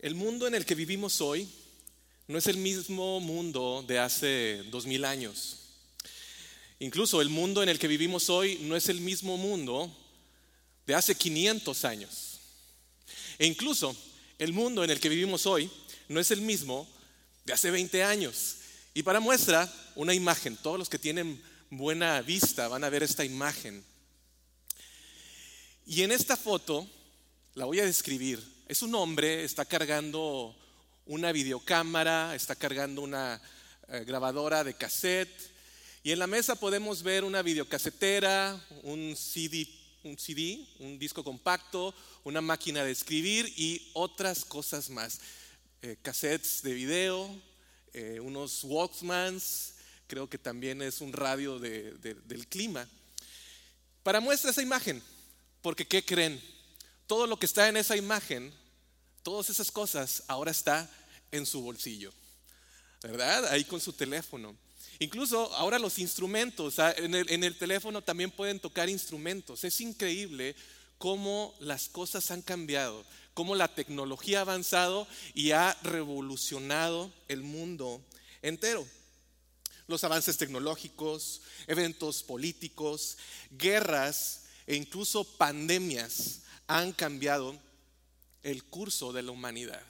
El mundo en el que vivimos hoy no es el mismo mundo de hace dos mil años. Incluso el mundo en el que vivimos hoy no es el mismo mundo de hace 500 años. E incluso el mundo en el que vivimos hoy no es el mismo de hace 20 años. Y para muestra, una imagen. Todos los que tienen buena vista van a ver esta imagen. Y en esta foto, la voy a describir, es un hombre, está cargando una videocámara, está cargando una eh, grabadora de cassette y en la mesa podemos ver una videocasetera, un CD, un CD, un disco compacto, una máquina de escribir y otras cosas más. Eh, cassettes de video, eh, unos Walkmans, creo que también es un radio del clima. Para muestra esa imagen, porque ¿qué creen? Todo lo que está en esa imagen, todas esas cosas, ahora está en su bolsillo, ¿verdad? Ahí con su teléfono. Incluso ahora los instrumentos, en el, en el teléfono también pueden tocar instrumentos. Es increíble cómo las cosas han cambiado, cómo la tecnología ha avanzado y ha revolucionado el mundo entero. Los avances tecnológicos, eventos políticos, guerras e incluso pandemias han cambiado el curso de la humanidad.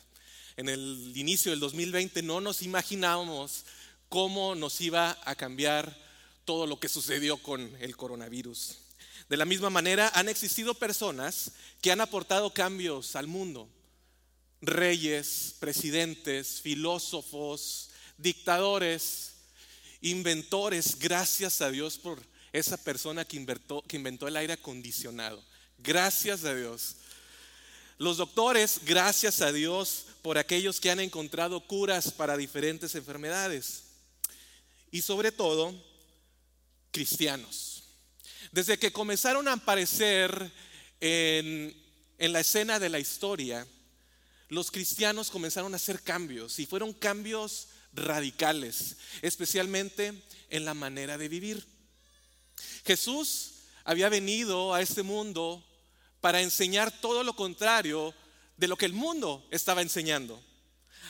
En el inicio del 2020 no nos imaginábamos cómo nos iba a cambiar todo lo que sucedió con el coronavirus. De la misma manera, han existido personas que han aportado cambios al mundo. Reyes, presidentes, filósofos, dictadores, inventores, gracias a Dios por esa persona que inventó, que inventó el aire acondicionado. Gracias a Dios. Los doctores, gracias a Dios por aquellos que han encontrado curas para diferentes enfermedades. Y sobre todo, cristianos. Desde que comenzaron a aparecer en, en la escena de la historia, los cristianos comenzaron a hacer cambios y fueron cambios radicales, especialmente en la manera de vivir. Jesús había venido a este mundo para enseñar todo lo contrario de lo que el mundo estaba enseñando.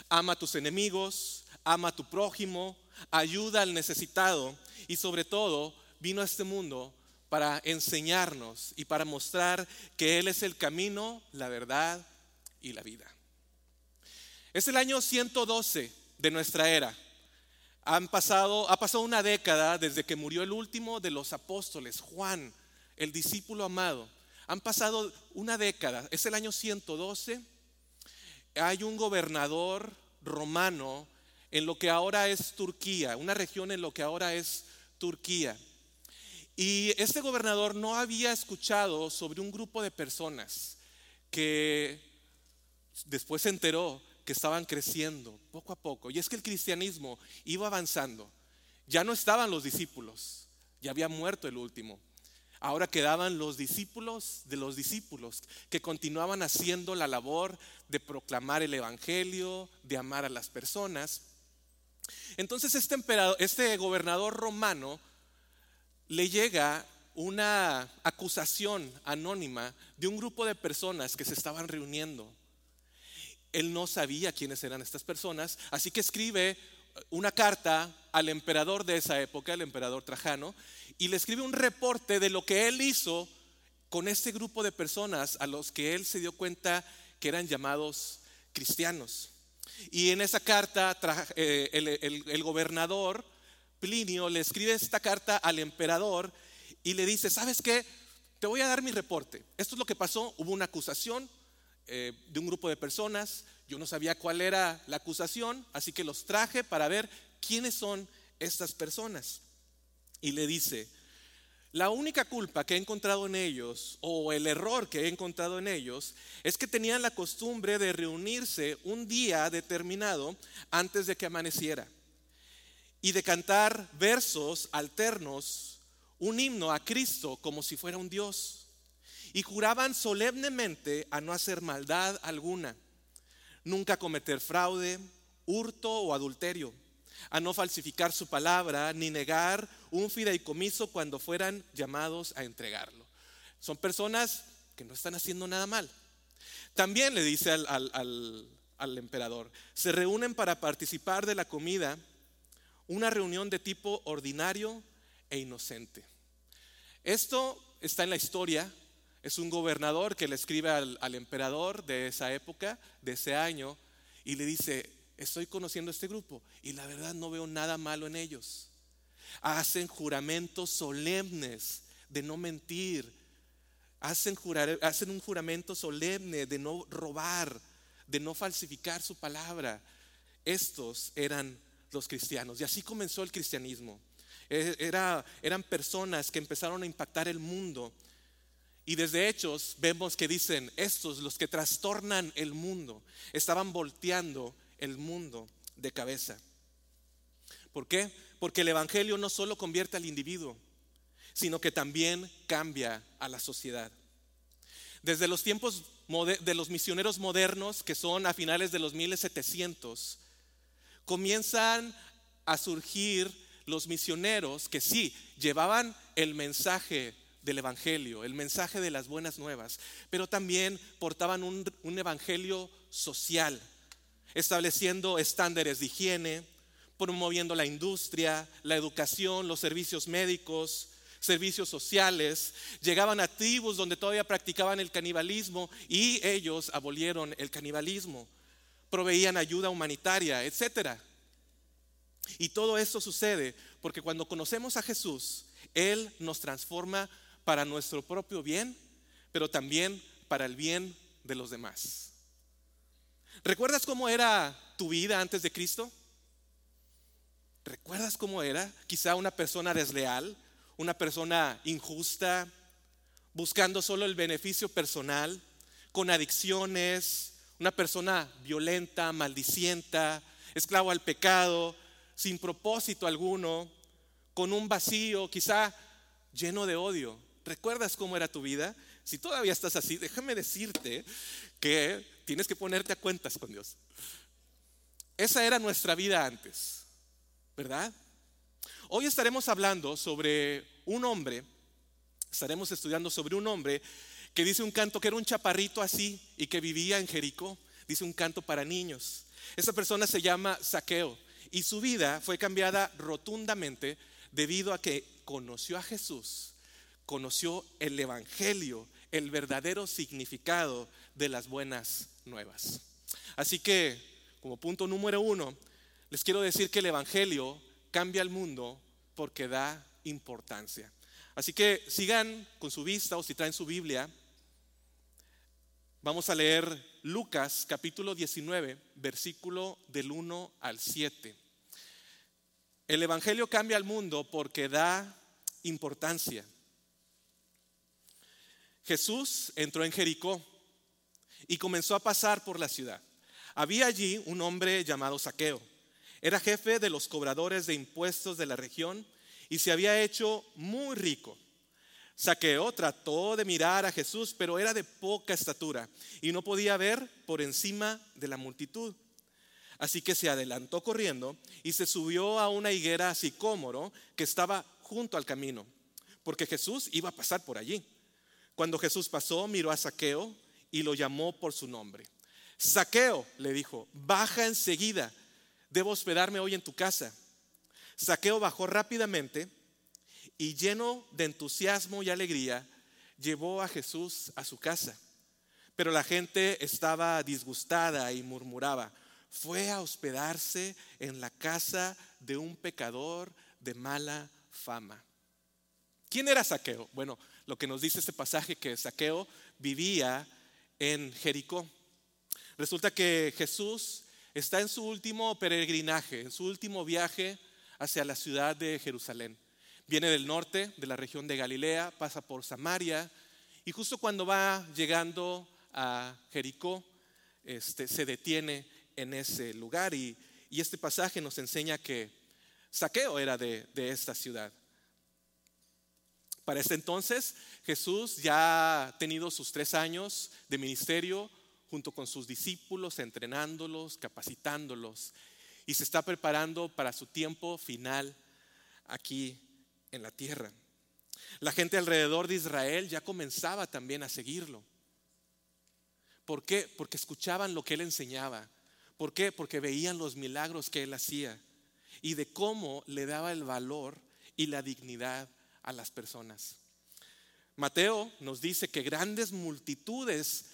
Ama a tus enemigos, ama a tu prójimo, ayuda al necesitado y sobre todo vino a este mundo para enseñarnos y para mostrar que Él es el camino, la verdad y la vida. Es el año 112 de nuestra era. Han pasado, ha pasado una década desde que murió el último de los apóstoles, Juan, el discípulo amado. Han pasado una década, es el año 112. Hay un gobernador romano en lo que ahora es Turquía, una región en lo que ahora es Turquía. Y este gobernador no había escuchado sobre un grupo de personas que después se enteró que estaban creciendo poco a poco. Y es que el cristianismo iba avanzando. Ya no estaban los discípulos, ya había muerto el último. Ahora quedaban los discípulos de los discípulos que continuaban haciendo la labor de proclamar el Evangelio, de amar a las personas. Entonces este, este gobernador romano le llega una acusación anónima de un grupo de personas que se estaban reuniendo. Él no sabía quiénes eran estas personas, así que escribe una carta al emperador de esa época, el emperador Trajano, y le escribe un reporte de lo que él hizo con este grupo de personas a los que él se dio cuenta que eran llamados cristianos. Y en esa carta eh, el, gobernador Plinio le escribe esta carta al emperador y le dice, ¿sabes qué? Te voy a dar mi reporte. Esto es lo que pasó. Hubo una acusación eh, de un grupo de personas. Yo no sabía cuál era la acusación, así que los traje para ver quiénes son estas personas. Y le dice, la única culpa que he encontrado en ellos, o el error que he encontrado en ellos, es que tenían la costumbre de reunirse un día determinado antes de que amaneciera y de cantar versos alternos, un himno a Cristo como si fuera un Dios. Y juraban solemnemente a no hacer maldad alguna nunca cometer fraude, hurto o adulterio, a no falsificar su palabra, ni negar un fideicomiso cuando fueran llamados a entregarlo. Son personas que no están haciendo nada mal. También le dice al, al emperador. Se reúnen para participar de la comida, una reunión de tipo ordinario e inocente. Esto está en la historia, es un gobernador que le escribe al, al, emperador de esa época, de ese año, y le dice, estoy conociendo este grupo y la verdad no veo nada malo en ellos. Hacen juramentos solemnes de no mentir, hacen, jurar, hacen un juramento solemne de no robar, de no falsificar su palabra. Estos eran los cristianos y así comenzó el cristianismo. E, era, eran personas que empezaron a impactar el mundo. Y desde Hechos vemos que dicen, estos, los que trastornan el mundo, estaban volteando el mundo de cabeza. ¿Por qué? Porque el Evangelio no solo convierte al individuo, sino que también cambia a la sociedad. Desde los tiempos de los misioneros modernos, que son a finales de los 1700, comienzan a surgir los misioneros que sí llevaban el mensaje del Evangelio, el mensaje de las buenas nuevas, pero también portaban un, un evangelio social, estableciendo estándares de higiene, promoviendo la industria, la educación, los servicios médicos, servicios sociales, llegaban a tribus donde todavía practicaban el canibalismo y ellos abolieron el canibalismo, proveían ayuda humanitaria, etc. Y todo esto sucede porque cuando conocemos a Jesús, Él nos transforma para nuestro propio bien, pero también para el bien de los demás. ¿Recuerdas cómo era tu vida antes de Cristo? ¿Recuerdas cómo era? Quizá una persona desleal, una persona injusta, buscando solo el beneficio personal, con adicciones, una persona violenta, maldicienta, esclavo al pecado, sin propósito alguno, con un vacío, quizá lleno de odio. ¿Recuerdas cómo era tu vida? Si todavía estás así, déjame decirte que tienes que ponerte a cuentas con Dios. Esa era nuestra vida antes, ¿verdad? Hoy estaremos hablando sobre un hombre, estaremos estudiando sobre un hombre que dice un canto que era un chaparrito así y que vivía en Jericó. Dice un canto para niños. Esa persona se llama Saqueo y su vida fue cambiada rotundamente debido a que conoció a Jesús, conoció el Evangelio, el verdadero significado de las buenas nuevas. Así que, como punto número uno, les quiero decir que el Evangelio cambia el mundo porque da importancia. Así que sigan con su vista o si traen su Biblia. Vamos a leer Lucas capítulo 19, versículo del 1 al 7. El Evangelio cambia el mundo porque da importancia. Jesús entró en Jericó y comenzó a pasar por la ciudad. Había allí un hombre llamado Saqueo era jefe de los cobradores de impuestos de la región y se había hecho muy rico. Saqueo trató de mirar a Jesús, pero era de poca estatura y no podía ver por encima de la multitud. Así que se adelantó corriendo y se subió a una higuera sicómoro que estaba junto al camino, porque Jesús iba a pasar por allí. Cuando Jesús pasó, miró a Saqueo y lo llamó por su nombre. Saqueo, le dijo, baja enseguida debo hospedarme hoy en tu casa. Saqueo bajó rápidamente y lleno de entusiasmo y alegría, llevó a Jesús a su casa. Pero la gente estaba disgustada y murmuraba, fue a hospedarse en la casa de un pecador de mala fama. ¿Quién era Saqueo? Bueno, lo que nos dice este pasaje que Saqueo vivía en Jericó. Resulta que Jesús está en su último peregrinaje, en su último viaje hacia la ciudad de Jerusalén. Viene del norte, de la región de Galilea, pasa por Samaria y justo cuando va llegando a Jericó, este, se detiene en ese lugar y, este pasaje nos enseña que Saqueo era de, de esta ciudad. Para ese entonces Jesús ya ha tenido sus tres años de ministerio, junto con sus discípulos, entrenándolos, capacitándolos, y se está preparando para su tiempo final aquí en la tierra. La gente alrededor de Israel ya comenzaba también a seguirlo. ¿Por qué? Porque escuchaban lo que él enseñaba, ¿Por qué? Porque veían los milagros que él hacía y de cómo le daba el valor y la dignidad a las personas. Mateo nos dice que grandes multitudes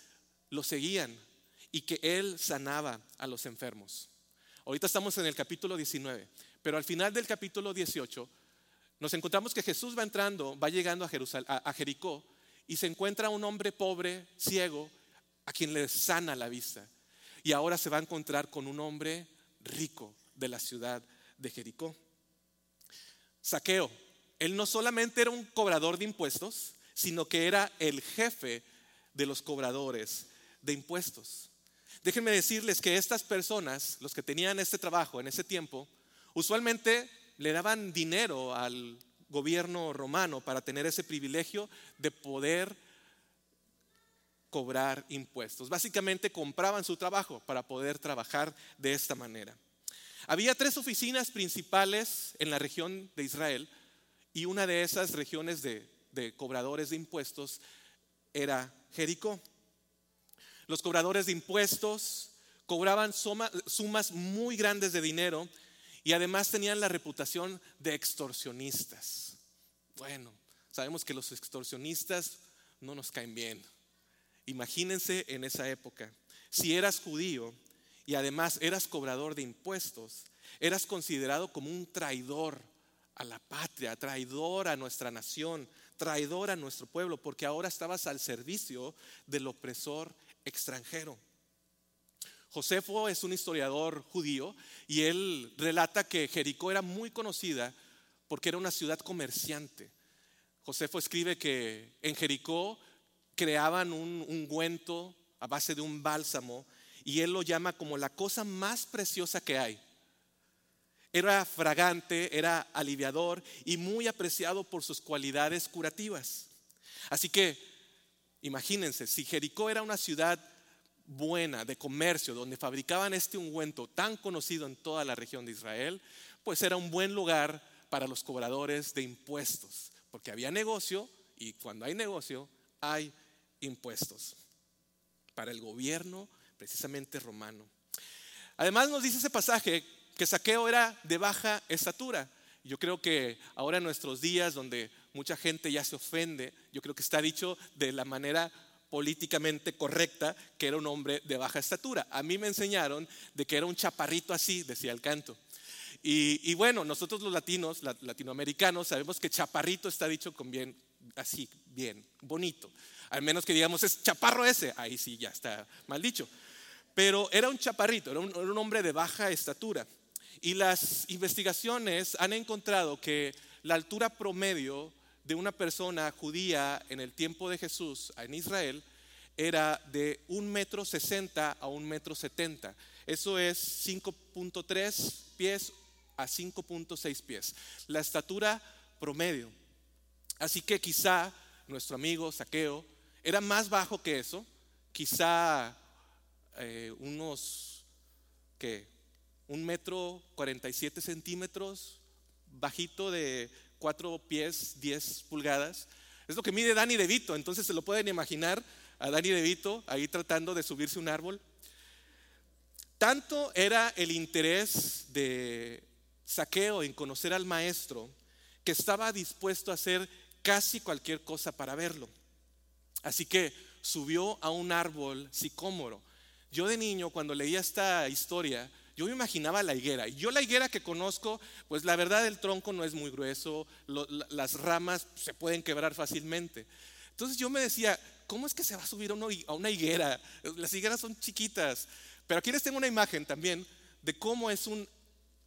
lo seguían y que él sanaba a los enfermos. Ahorita estamos en el capítulo 19, pero al final del capítulo 18 nos encontramos que Jesús va entrando, va llegando a, a Jericó y se encuentra un hombre pobre, ciego, a quien le sana la vista. Y ahora se va a encontrar con un hombre rico de la ciudad de Jericó. Saqueo, él no solamente era un cobrador de impuestos, sino que era el jefe de los cobradores de impuestos. Déjenme decirles que estas personas, los que tenían este trabajo en ese tiempo, usualmente le daban dinero al gobierno romano para tener ese privilegio de poder cobrar impuestos. Básicamente compraban su trabajo para poder trabajar de esta manera. Había tres oficinas principales en la región de Israel y una de esas regiones de, cobradores de impuestos era Jericó. Los cobradores de impuestos cobraban sumas muy grandes de dinero y además tenían la reputación de extorsionistas. Bueno, sabemos que los extorsionistas no nos caen bien. Imagínense en esa época, si eras judío y además eras cobrador de impuestos, eras considerado como un traidor a la patria, traidor a nuestra nación, traidor a nuestro pueblo, porque ahora estabas al servicio del opresor extranjero. Josefo es un historiador judío y él relata que Jericó era muy conocida porque era una ciudad comerciante. Josefo escribe que en Jericó creaban un ungüento a base de un bálsamo y él lo llama como la cosa más preciosa que hay. Era fragante, era aliviador y muy apreciado por sus cualidades curativas. Así que imagínense, si Jericó era una ciudad buena de comercio donde fabricaban este ungüento tan conocido en toda la región de Israel, pues era un buen lugar para los cobradores de impuestos, porque había negocio y cuando hay negocio hay impuestos para el gobierno precisamente romano. Además nos dice ese pasaje que Saqueo era de baja estatura. Yo creo que ahora en nuestros días donde mucha gente ya se ofende, yo creo que está dicho de la manera políticamente correcta que era un hombre de baja estatura. A mí me enseñaron de que era un chaparrito así, decía el canto. Y, bueno, nosotros los latinos, latinoamericanos, sabemos que chaparrito está dicho con bien, así, bien, bonito. Al menos que digamos es chaparro ese, ahí sí ya está mal dicho. Pero era un chaparrito, era un hombre de baja estatura. Y las investigaciones han encontrado que la altura promedio de una persona judía en el tiempo de Jesús en Israel era de un metro sesenta a un metro setenta. Eso es 5.3 pies a 5.6 pies. La estatura promedio. Así que quizá nuestro amigo Saqueo era más bajo que eso, quizá eh, unos que un metro 47 centímetros, bajito de cuatro pies, 10 pulgadas. Es lo que mide Dani DeVito, entonces se lo pueden imaginar a Dani DeVito ahí tratando de subirse un árbol. Tanto era el interés de Saqueo en conocer al maestro que estaba dispuesto a hacer casi cualquier cosa para verlo. Así que subió a un árbol sicómoro. Yo de niño, cuando leía esta historia, yo me imaginaba la higuera. Y yo la higuera que conozco, pues la verdad el tronco no es muy grueso, las ramas se pueden quebrar fácilmente. Entonces yo me decía, ¿cómo es que se va a subir a una higuera? Las higueras son chiquitas. Pero aquí les tengo una imagen también de cómo es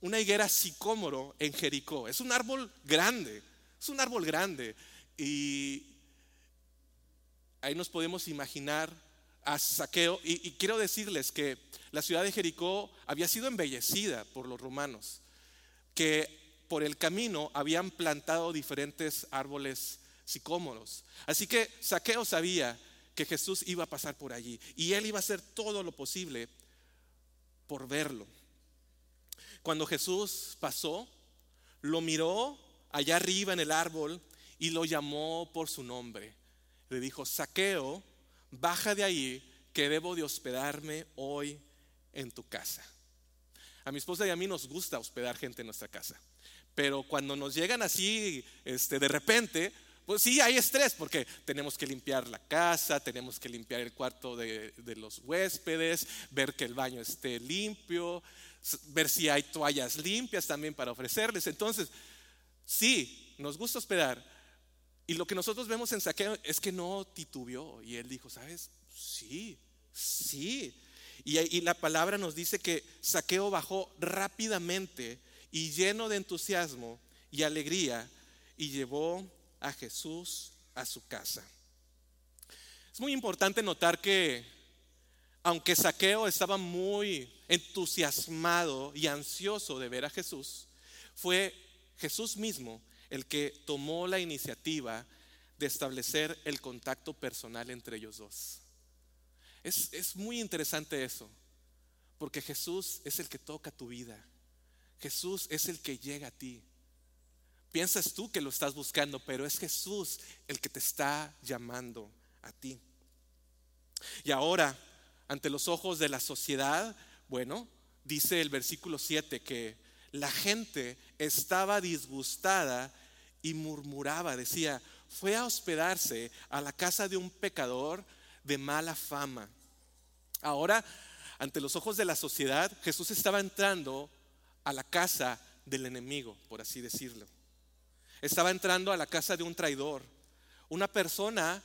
una higuera sicómoro en Jericó. Es un árbol grande, es un árbol grande. Y ahí nos podemos imaginar a Saqueo. y quiero decirles que la ciudad de Jericó había sido embellecida por los romanos, que por el camino habían plantado diferentes árboles sicómoros. Así que Saqueo sabía que Jesús iba a pasar por allí y él iba a hacer todo lo posible por verlo. Cuando Jesús pasó, lo miró allá arriba en el árbol y lo llamó por su nombre. Le dijo, Saqueo, baja de ahí que debo de hospedarme hoy en tu casa. A mi esposa y a mí nos gusta hospedar gente en nuestra casa. Pero cuando nos llegan así, este, de repente, pues sí hay estrés porque tenemos que limpiar la casa, tenemos que limpiar el cuarto de, de, los huéspedes, ver que el baño esté limpio, ver si hay toallas limpias también para ofrecerles. Entonces, sí, nos gusta hospedar. Y lo que nosotros vemos en Saqueo es que no titubeó. Y él dijo, ¿sabes? Sí, sí. Y, la palabra nos dice que Saqueo bajó rápidamente y lleno de entusiasmo y alegría y llevó a Jesús a su casa. Es muy importante notar que aunque Saqueo estaba muy entusiasmado y ansioso de ver a Jesús, fue Jesús mismo el que tomó la iniciativa de establecer el contacto personal entre ellos dos. Es, muy interesante eso, porque Jesús es el que toca tu vida. Jesús es el que llega a ti. Piensas tú que lo estás buscando, pero es Jesús el que te está llamando a ti. Y ahora, ante los ojos de la sociedad, bueno, dice el versículo 7 que la gente estaba disgustada y murmuraba, decía, fue a hospedarse a la casa de un pecador de mala fama. Ahora, ante los ojos de la sociedad, Jesús estaba entrando a la casa del enemigo, por así decirlo. Estaba entrando a la casa de un traidor, una persona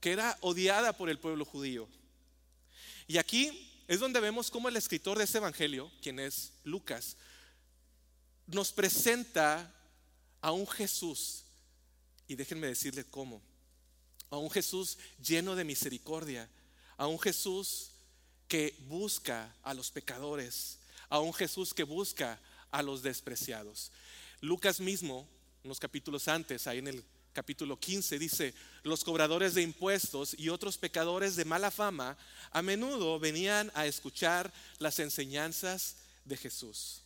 que era odiada por el pueblo judío. Y aquí es donde vemos cómo el escritor de este evangelio, quien es Lucas, nos presenta a un Jesús, y déjenme decirle cómo, a un Jesús lleno de misericordia, a un Jesús que busca a los pecadores, a un Jesús que busca a los despreciados. Lucas mismo, unos capítulos antes, ahí en el capítulo 15, dice, los cobradores de impuestos y otros pecadores de mala fama a menudo venían a escuchar las enseñanzas de Jesús.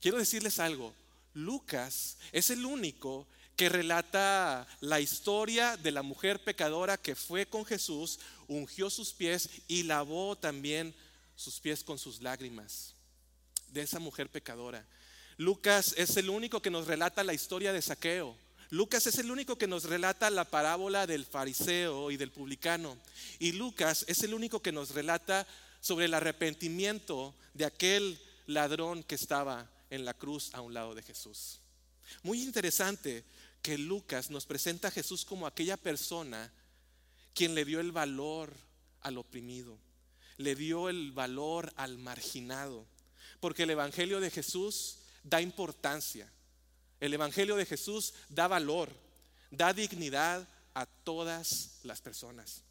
Quiero decirles algo, Lucas es el único que relata la historia de la mujer pecadora que fue con Jesús, ungió sus pies y lavó también sus pies con sus lágrimas. De esa mujer pecadora. Lucas es el único que nos relata la historia de Saqueo. Lucas es el único que nos relata la parábola del fariseo y del publicano. Y Lucas es el único que nos relata sobre el arrepentimiento de aquel ladrón que estaba en la cruz a un lado de Jesús. Muy interesante que Lucas nos presenta a Jesús como aquella persona quien le dio el valor al oprimido, le dio el valor al marginado, porque el Evangelio de Jesús da importancia, el Evangelio de Jesús da valor, da dignidad a todas las personas.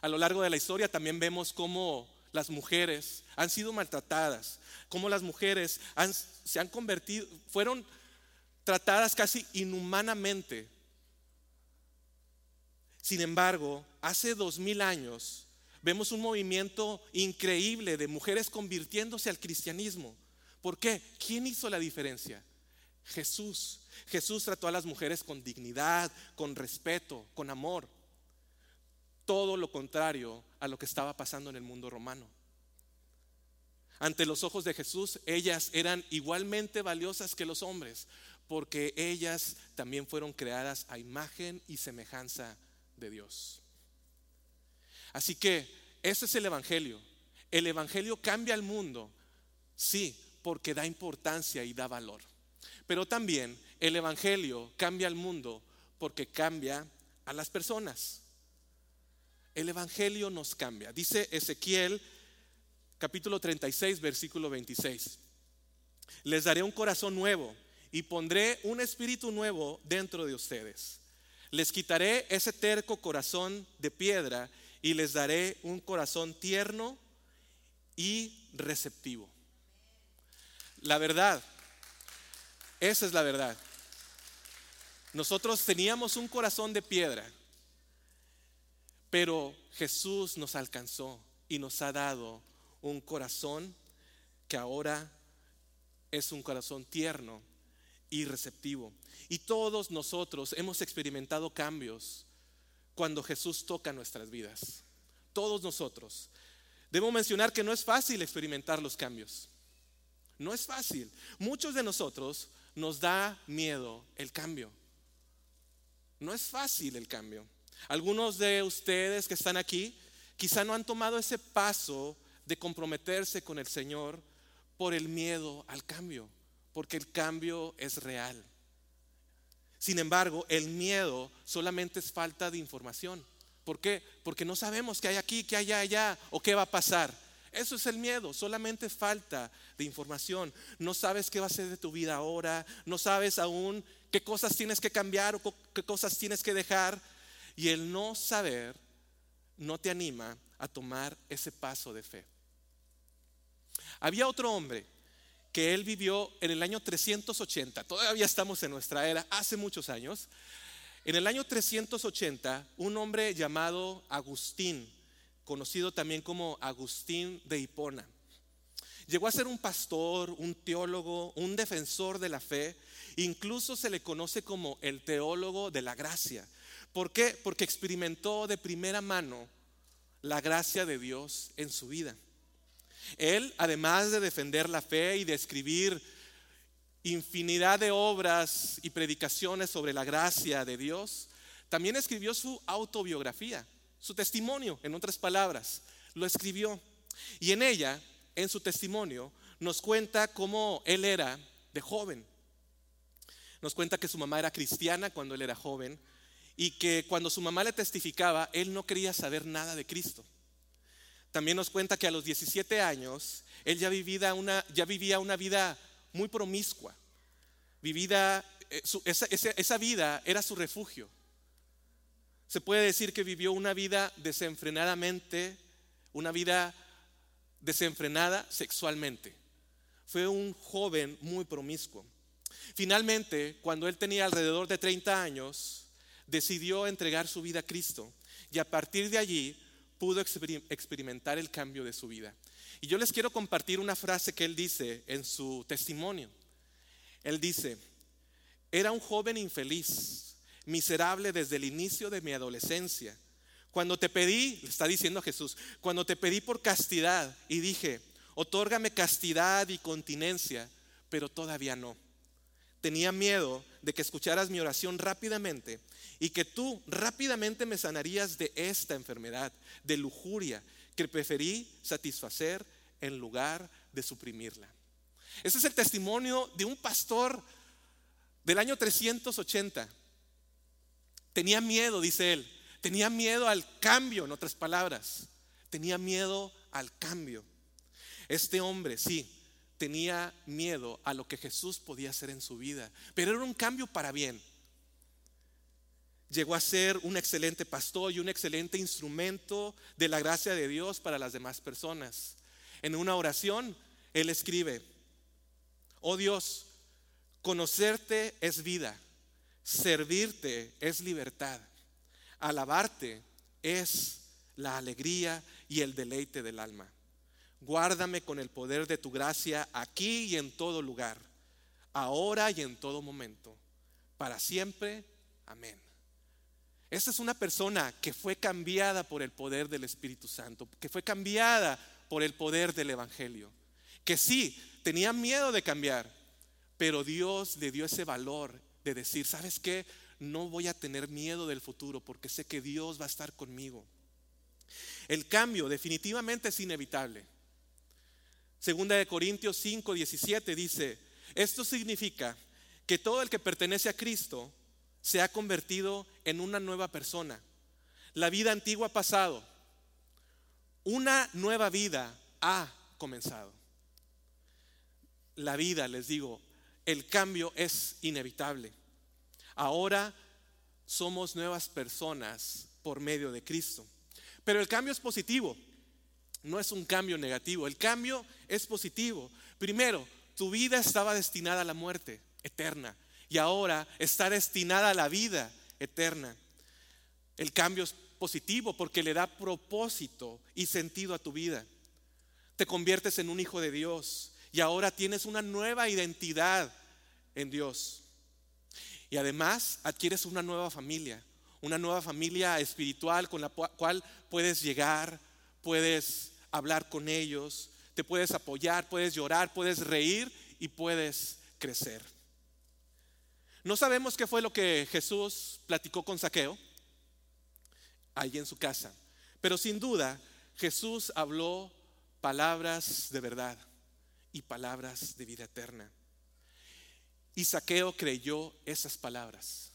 A lo largo de la historia también vemos cómo las mujeres han sido maltratadas, cómo las mujeres se han convertido, fueron tratadas casi inhumanamente. Sin embargo, hace dos mil años vemos un movimiento increíble de mujeres convirtiéndose al cristianismo. ¿Por qué? ¿Quién hizo la diferencia? Jesús. Jesús trató a las mujeres con dignidad, con respeto, con amor. Todo lo contrario a lo que estaba pasando en el mundo romano. Ante los ojos de Jesús, ellas eran igualmente valiosas que los hombres, porque ellas también fueron creadas a imagen y semejanza de Dios. Así que ese es el Evangelio. El Evangelio cambia el mundo, sí, porque da importancia y da valor. Pero también el Evangelio cambia el mundo porque cambia a las personas. El Evangelio nos cambia. Dice Ezequiel capítulo 36, versículo 26. Les daré un corazón nuevo y pondré un espíritu nuevo dentro de ustedes. Les quitaré ese terco corazón de piedra y les daré un corazón tierno y receptivo. La verdad, esa es la verdad. Nosotros teníamos un corazón de piedra, pero Jesús nos alcanzó y nos ha dado un corazón que ahora es un corazón tierno y receptivo. Y todos nosotros hemos experimentado cambios cuando Jesús toca nuestras vidas. Todos nosotros. Debo mencionar que no es fácil experimentar los cambios. No es fácil. Muchos de nosotros nos da miedo el cambio. No es fácil el cambio. Algunos de ustedes que están aquí quizá no han tomado ese paso de comprometerse con el Señor por el miedo al cambio, porque el cambio es real. Sin embargo, el miedo solamente es falta de información. ¿Por qué? Porque no sabemos qué hay aquí, qué hay allá o qué va a pasar. Eso es el miedo, solamente falta de información. No sabes qué va a ser de tu vida ahora, no sabes aún qué cosas tienes que cambiar o qué cosas tienes que dejar. Y el no saber no te anima a tomar ese paso de fe. Había otro hombre que él vivió en el año 380, todavía estamos en nuestra era, hace muchos años. En el año 380, un hombre llamado Agustín, conocido también como Agustín de Hipona, llegó a ser un pastor, un teólogo, un defensor de la fe, incluso se le conoce como el teólogo de la gracia. ¿Por qué? Porque experimentó de primera mano la gracia de Dios en su vida. Él, además de defender la fe y de escribir infinidad de obras y predicaciones sobre la gracia de Dios, también escribió su autobiografía, su testimonio, en otras palabras, lo escribió. Y en ella, en su testimonio, nos cuenta cómo él era de joven. Nos cuenta que su mamá era cristiana cuando él era joven y que cuando su mamá le testificaba, él no quería saber nada de Cristo. También nos cuenta que a los 17 años él ya vivía una, ya vivía una vida muy promiscua. Vivida, eh, esa, esa vida era su refugio. Se puede decir que vivió una vida desenfrenadamente, una vida desenfrenada sexualmente. Fue un joven muy promiscuo. Finalmente, cuando él tenía alrededor de 30 años, decidió entregar su vida a Cristo y a partir de allí pudo experimentar el cambio de su vida. Y yo les quiero compartir una frase que él dice en su testimonio. Él dice, era un joven infeliz, miserable desde el inicio de mi adolescencia. Cuando te pedí, le está diciendo Jesús, cuando te pedí por castidad y dije, otórgame castidad y continencia, pero todavía no. Tenía miedo de que escucharas mi oración rápidamente y que tú rápidamente me sanarías de esta enfermedad, de lujuria, que preferí satisfacer en lugar de suprimirla. Ese es el testimonio de un pastor del año 380. Tenía miedo, dice él, tenía miedo al cambio, en otras palabras, tenía miedo al cambio. Este hombre, sí, tenía miedo a lo que Jesús podía hacer en su vida, pero era un cambio para bien llegó a ser un excelente pastor y un excelente instrumento de la gracia de Dios para las demás personas. En una oración, él escribe, oh Dios, conocerte es vida, servirte es libertad, alabarte es la alegría y el deleite del alma. Guárdame con el poder de tu gracia aquí y en todo lugar, ahora y en todo momento, para siempre. Amén. Esta es una persona que fue cambiada por el poder del Espíritu Santo, que fue cambiada por el poder del Evangelio, que sí, tenía miedo de cambiar, pero Dios le dio ese valor de decir, ¿sabes qué? No voy a tener miedo del futuro porque sé que Dios va a estar conmigo. El cambio definitivamente es inevitable. Segunda de Corintios 5, 17 dice, esto significa que todo el que pertenece a Cristo se ha convertido en una nueva persona. La vida antigua ha pasado. Una nueva vida ha comenzado. La vida, les digo, el cambio es inevitable. Ahora somos nuevas personas por medio de Cristo. Pero el cambio es positivo, no es un cambio negativo. El cambio es positivo. Primero, tu vida estaba destinada a la muerte eterna y ahora está destinada a la vida eterna. El cambio es positivo porque le da propósito y sentido a tu vida. Te conviertes en un hijo de Dios y ahora tienes una nueva identidad en Dios. Y además adquieres una nueva familia, una nueva familia espiritual con la cual puedes llegar, puedes hablar con ellos, te puedes apoyar, puedes llorar, puedes reír y puedes crecer. No sabemos qué fue lo que Jesús platicó con Saqueo ahí en su casa, pero sin duda Jesús habló palabras de verdad y palabras de vida eterna. Y Saqueo creyó esas palabras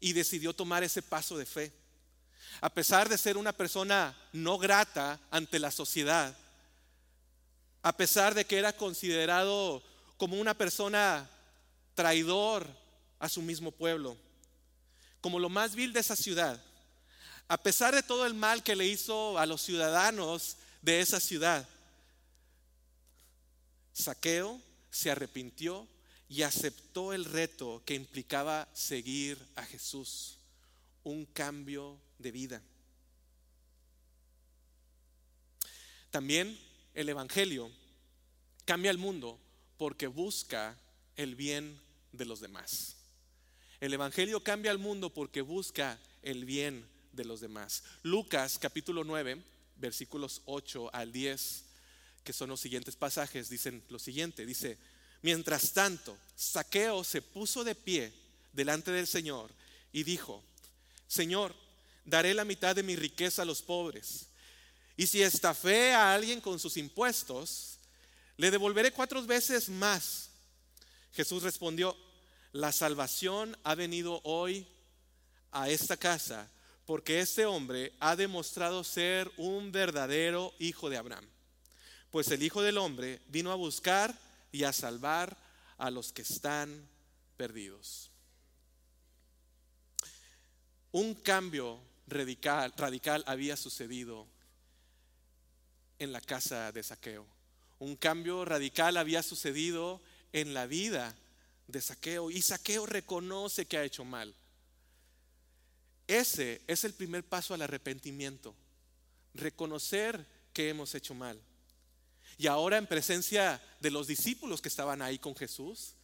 y decidió tomar ese paso de fe. A pesar de ser una persona no grata ante la sociedad, a pesar de que era considerado como una persona traidor a su mismo pueblo, como lo más vil de esa ciudad, a pesar de todo el mal que le hizo a los ciudadanos de esa ciudad, Saqueo se arrepintió y aceptó el reto que implicaba seguir a Jesús, un cambio de vida. También el Evangelio cambia el mundo porque busca el bien de los demás. El Evangelio cambia el mundo porque busca el bien de los demás. Lucas capítulo 9, versículos 8 al 10, que son los siguientes pasajes, dicen lo siguiente, dice, mientras tanto, Saqueo se puso de pie delante del Señor y dijo, Señor, daré la mitad de mi riqueza a los pobres. Y si estafé a alguien con sus impuestos, le devolveré cuatro veces más. Jesús respondió, la salvación ha venido hoy a esta casa porque este hombre ha demostrado ser un verdadero hijo de Abraham. Pues el Hijo del Hombre vino a buscar y a salvar a los que están perdidos. Un cambio radical, había sucedido en la casa de Saqueo. Un cambio radical había sucedido en la vida de Saqueo. Y Saqueo reconoce que ha hecho mal. Ese es el primer paso al arrepentimiento. Reconocer que hemos hecho mal. Y ahora en presencia de los discípulos que estaban ahí con Jesús,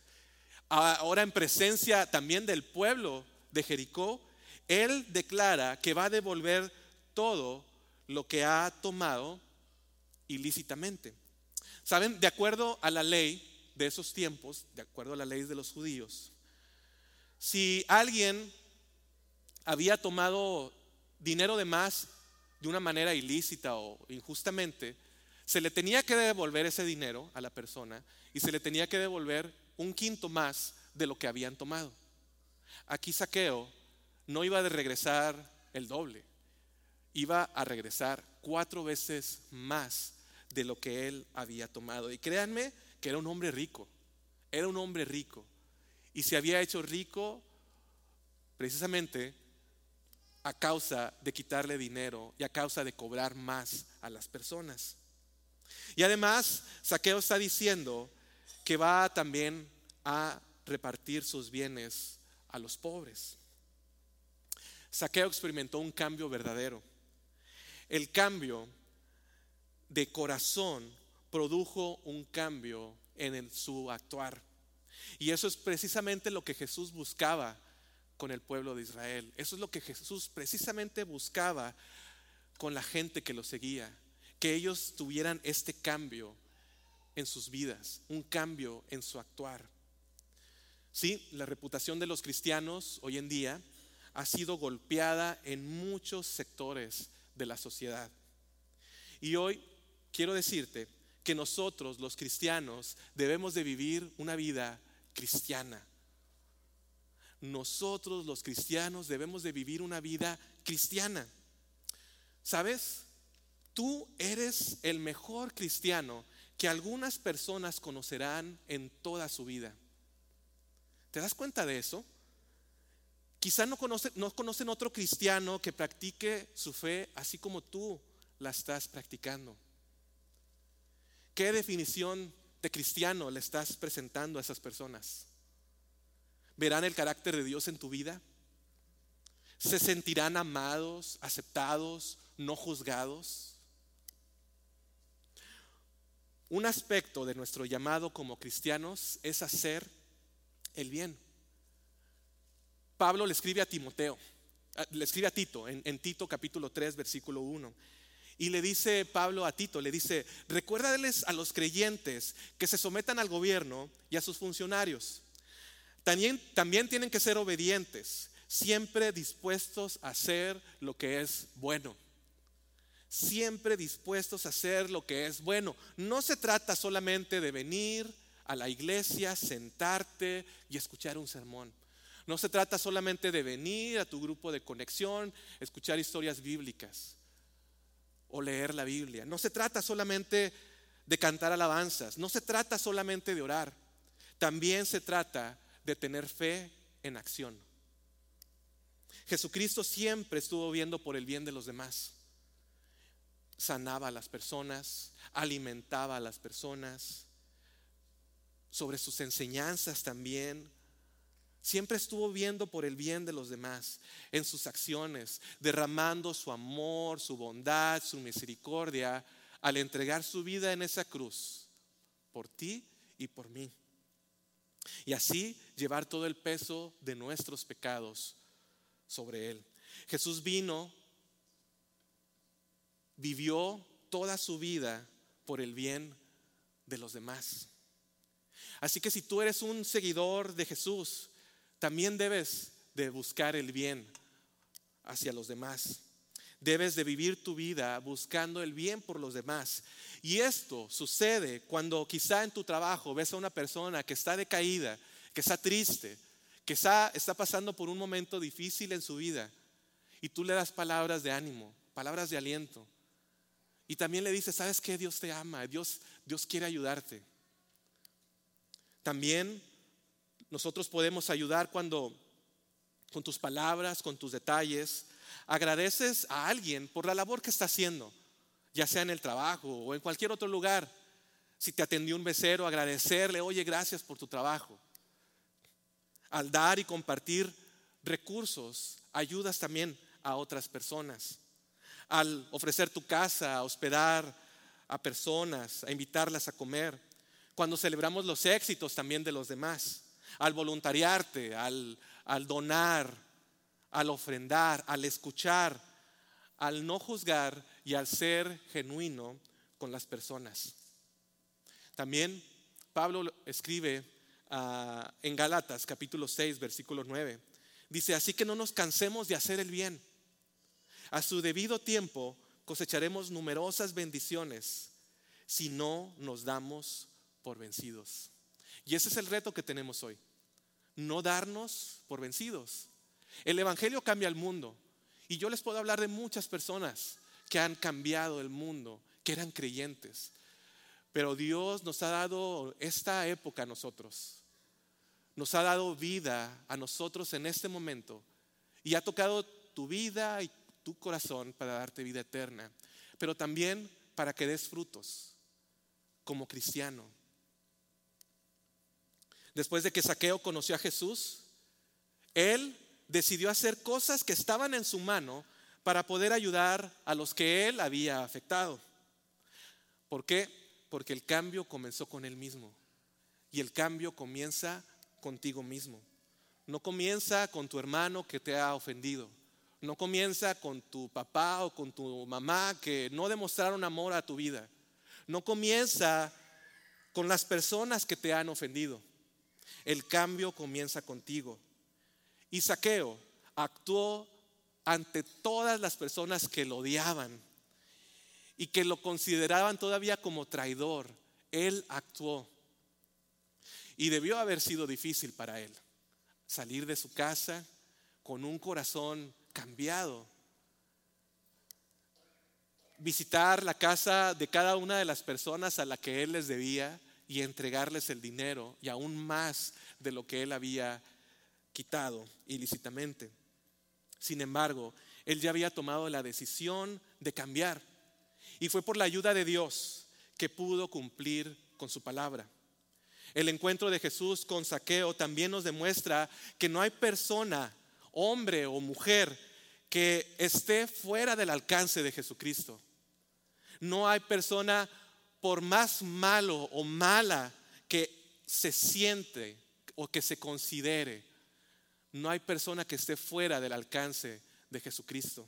ahora en presencia también del pueblo de Jericó, él declara que va a devolver todo lo que ha tomado ilícitamente. Saben, de acuerdo a la ley de esos tiempos, de acuerdo a la ley de los judíos, si alguien había tomado dinero de más de una manera ilícita o injustamente, se le tenía que devolver ese dinero a la persona y se le tenía que devolver un quinto más de lo que habían tomado. Aquí Saqueo no iba a regresar el doble, iba a regresar cuatro veces más de lo que él había tomado. Y créanme que era un hombre rico, era un hombre rico. Y se había hecho rico precisamente a causa de quitarle dinero y a causa de cobrar más a las personas. Y además, Saqueo está diciendo que va también a repartir sus bienes a los pobres. Saqueo experimentó un cambio verdadero. El cambio de corazón produjo un cambio en su actuar. Y eso es precisamente lo que Jesús buscaba con el pueblo de Israel. Eso es lo que Jesús precisamente buscaba con la gente que lo seguía. Que ellos tuvieran este cambio en sus vidas, un cambio en su actuar. Sí, la reputación de los cristianos hoy en día ha sido golpeada en muchos sectores de la sociedad. Y hoy quiero decirte que nosotros los cristianos debemos de vivir una vida cristiana. Nosotros los cristianos debemos de vivir una vida cristiana. ¿Sabes? Tú eres el mejor cristiano que algunas personas conocerán en toda su vida. ¿Te das cuenta de eso? Quizá no, no conocen otro cristiano que practique su fe así como tú la estás practicando. ¿Qué definición de cristiano le estás presentando a esas personas? ¿Verán el carácter de Dios en tu vida? ¿Se sentirán amados, aceptados, no juzgados? Un aspecto de nuestro llamado como cristianos es hacer el bien. Pablo le escribe a Timoteo, le escribe a Tito en, Tito capítulo 3, versículo 1. Y le dice Pablo a Tito, le dice, recuérdales a los creyentes que se sometan al gobierno y a sus funcionarios. También, también tienen que ser obedientes, siempre dispuestos a hacer lo que es bueno. Siempre dispuestos a hacer lo que es bueno. No se trata solamente de venir a la iglesia, sentarte y escuchar un sermón. No se trata solamente de venir a tu grupo de conexión, escuchar historias bíblicas o leer la Biblia. No se trata solamente de cantar alabanzas, no se trata solamente de orar. También se trata de tener fe en acción. Jesucristo siempre estuvo viendo por el bien de los demás. Sanaba a las personas, alimentaba a las personas, sobre sus enseñanzas también, Siempre estuvo viendo por el bien de los demás en sus acciones, derramando su amor, su bondad, su misericordia al entregar su vida en esa cruz por ti y por mí. Y así llevar todo el peso de nuestros pecados sobre él. Jesús vino, vivió toda su vida por el bien de los demás. Así que si tú eres un seguidor de Jesús, también debes de buscar el bien hacia los demás. Debes de vivir tu vida buscando el bien por los demás. Y esto sucede cuando quizá en tu trabajo ves a una persona que está decaída, que está triste, que está, está pasando por un momento difícil en su vida. Y tú le das palabras de ánimo, palabras de aliento. Y también le dices, ¿sabes qué? Dios te ama, Dios, Dios quiere ayudarte. También nosotros podemos ayudar cuando con tus palabras, con tus detalles, agradeces a alguien por la labor que está haciendo, ya sea en el trabajo o en cualquier otro lugar. Si te atendió un becero, agradecerle, oye, gracias por tu trabajo. Al dar y compartir recursos, ayudas también a otras personas. Al ofrecer tu casa, a hospedar a personas, a invitarlas a comer. Cuando celebramos los éxitos también de los demás al voluntariarte, al, al donar, al ofrendar, al escuchar, al no juzgar y al ser genuino con las personas. También Pablo escribe ah, en Galatas capítulo 6 versículo 9. Dice, así que no nos cansemos de hacer el bien. A su debido tiempo cosecharemos numerosas bendiciones si no nos damos por vencidos. Y ese es el reto que tenemos hoy. No darnos por vencidos. El Evangelio cambia el mundo. Y yo les puedo hablar de muchas personas que han cambiado el mundo, que eran creyentes. Pero Dios nos ha dado esta época a nosotros. Nos ha dado vida a nosotros en este momento. Y ha tocado tu vida y tu corazón para darte vida eterna. Pero también para que des frutos como cristiano después de que Saqueo conoció a Jesús, él decidió hacer cosas que estaban en su mano para poder ayudar a los que él había afectado. ¿Por qué? Porque el cambio comenzó con él mismo. Y el cambio comienza contigo mismo. No comienza con tu hermano que te ha ofendido. No comienza con tu papá o con tu mamá que no demostraron amor a tu vida. No comienza con las personas que te han ofendido. El cambio comienza contigo. Y Saqueo actuó ante todas las personas que lo odiaban y que lo consideraban todavía como traidor. Él actuó. Y debió haber sido difícil para él salir de su casa con un corazón cambiado. Visitar la casa de cada una de las personas a la que él les debía y entregarles el dinero y aún más de lo que él había quitado ilícitamente. Sin embargo, él ya había tomado la decisión de cambiar y fue por la ayuda de Dios que pudo cumplir con su palabra. El encuentro de Jesús con Saqueo también nos demuestra que no hay persona, hombre o mujer, que esté fuera del alcance de Jesucristo. No hay persona por más malo o mala que se siente o que se considere, no hay persona que esté fuera del alcance de Jesucristo.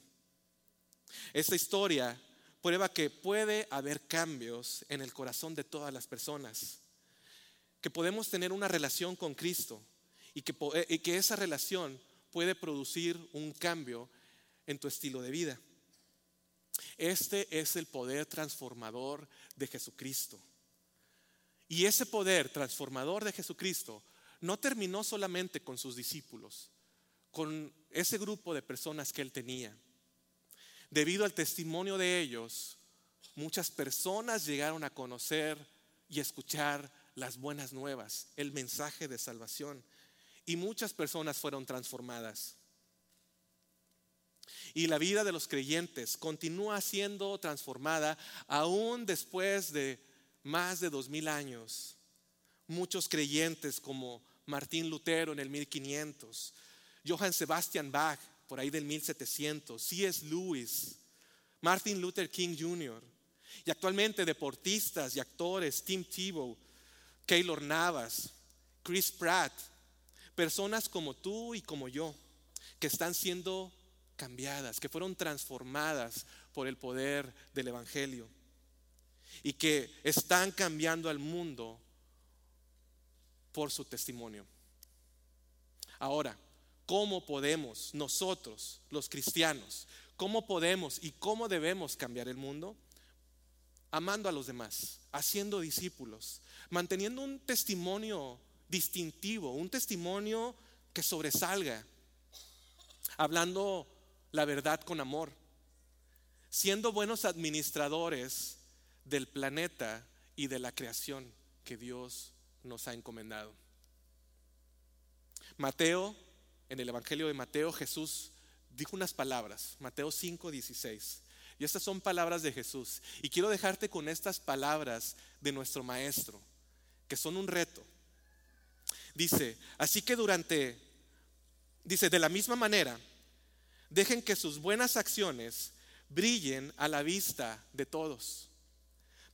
Esta historia prueba que puede haber cambios en el corazón de todas las personas, que podemos tener una relación con Cristo y que, eh, y que esa relación puede producir un cambio en tu estilo de vida. Este es el poder transformador de Jesucristo. Y ese poder transformador de Jesucristo no terminó solamente con sus discípulos, con ese grupo de personas que él tenía. Debido al testimonio de ellos, muchas personas llegaron a conocer y escuchar las buenas nuevas, el mensaje de salvación. Y muchas personas fueron transformadas. Y la vida de los creyentes continúa siendo transformada aún después de más de dos mil años. Muchos creyentes como Martín Lutero en el 1500, Johann Sebastian Bach por ahí del 1700, C.S. Lewis, Martin Luther King Jr. Y actualmente deportistas y actores, Tim Tebow, Keylor Navas, Chris Pratt, personas como tú y como yo, que están siendo cambiadas, que fueron transformadas por el poder del Evangelio y que están cambiando al mundo por su testimonio. Ahora, ¿cómo podemos nosotros, los cristianos, cómo podemos y cómo debemos cambiar el mundo? Amando a los demás, haciendo discípulos, manteniendo un testimonio distintivo, un testimonio que sobresalga, hablando la verdad con amor, siendo buenos administradores del planeta y de la creación que Dios nos ha encomendado. Mateo, en el Evangelio de Mateo, Jesús dijo unas palabras, Mateo 5, 16. Y estas son palabras de Jesús. Y quiero dejarte con estas palabras de nuestro Maestro, que son un reto. Dice, así que durante, dice, de la misma manera, dejen que sus buenas acciones brillen a la vista de todos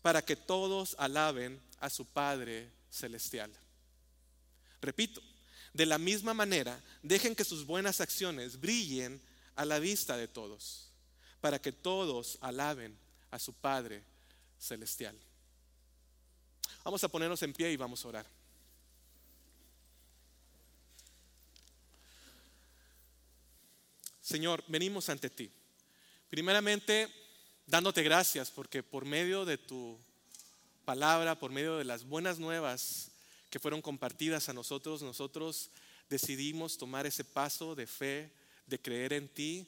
para que todos alaben a su Padre Celestial. Repito, de la misma manera, dejen que sus buenas acciones brillen a la vista de todos, para que todos alaben a su Padre Celestial. Vamos a ponernos en pie y vamos a orar. Señor, venimos ante ti. Primeramente, dándote gracias porque por medio de tu palabra, por medio de las buenas nuevas que fueron compartidas a nosotros, nosotros decidimos tomar ese paso de fe, de creer en ti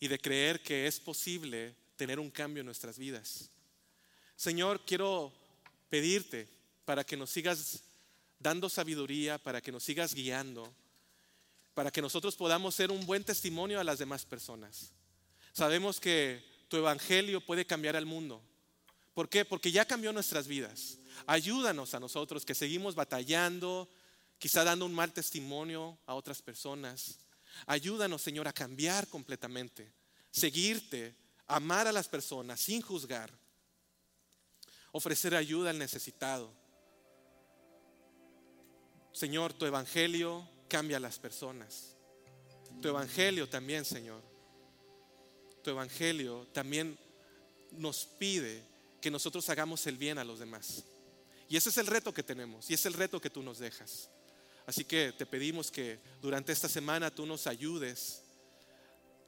y de creer que es posible tener un cambio en nuestras vidas. Señor, quiero pedirte para que nos sigas dando sabiduría, para que nos sigas guiando, para que nosotros podamos ser un buen testimonio a las demás personas. Sabemos que tu evangelio puede cambiar al mundo. ¿Por qué? Porque ya cambió nuestras vidas. Ayúdanos a nosotros que seguimos batallando, quizá dando un mal testimonio a otras personas. Ayúdanos, Señor, a cambiar completamente, seguirte, amar a las personas sin juzgar, ofrecer ayuda al necesitado. Señor, tu evangelio cambia a las personas. Tu evangelio también, Señor, tu evangelio también nos pide que nosotros hagamos el bien a los demás. Y ese es el reto que tenemos y es el reto que tú nos dejas. Así que te pedimos que durante esta semana tú nos ayudes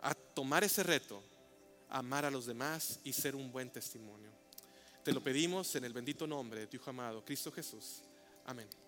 a tomar ese reto, amar a los demás y ser un buen testimonio. Te lo pedimos en el bendito nombre de tu Hijo amado, Cristo Jesús. Amén.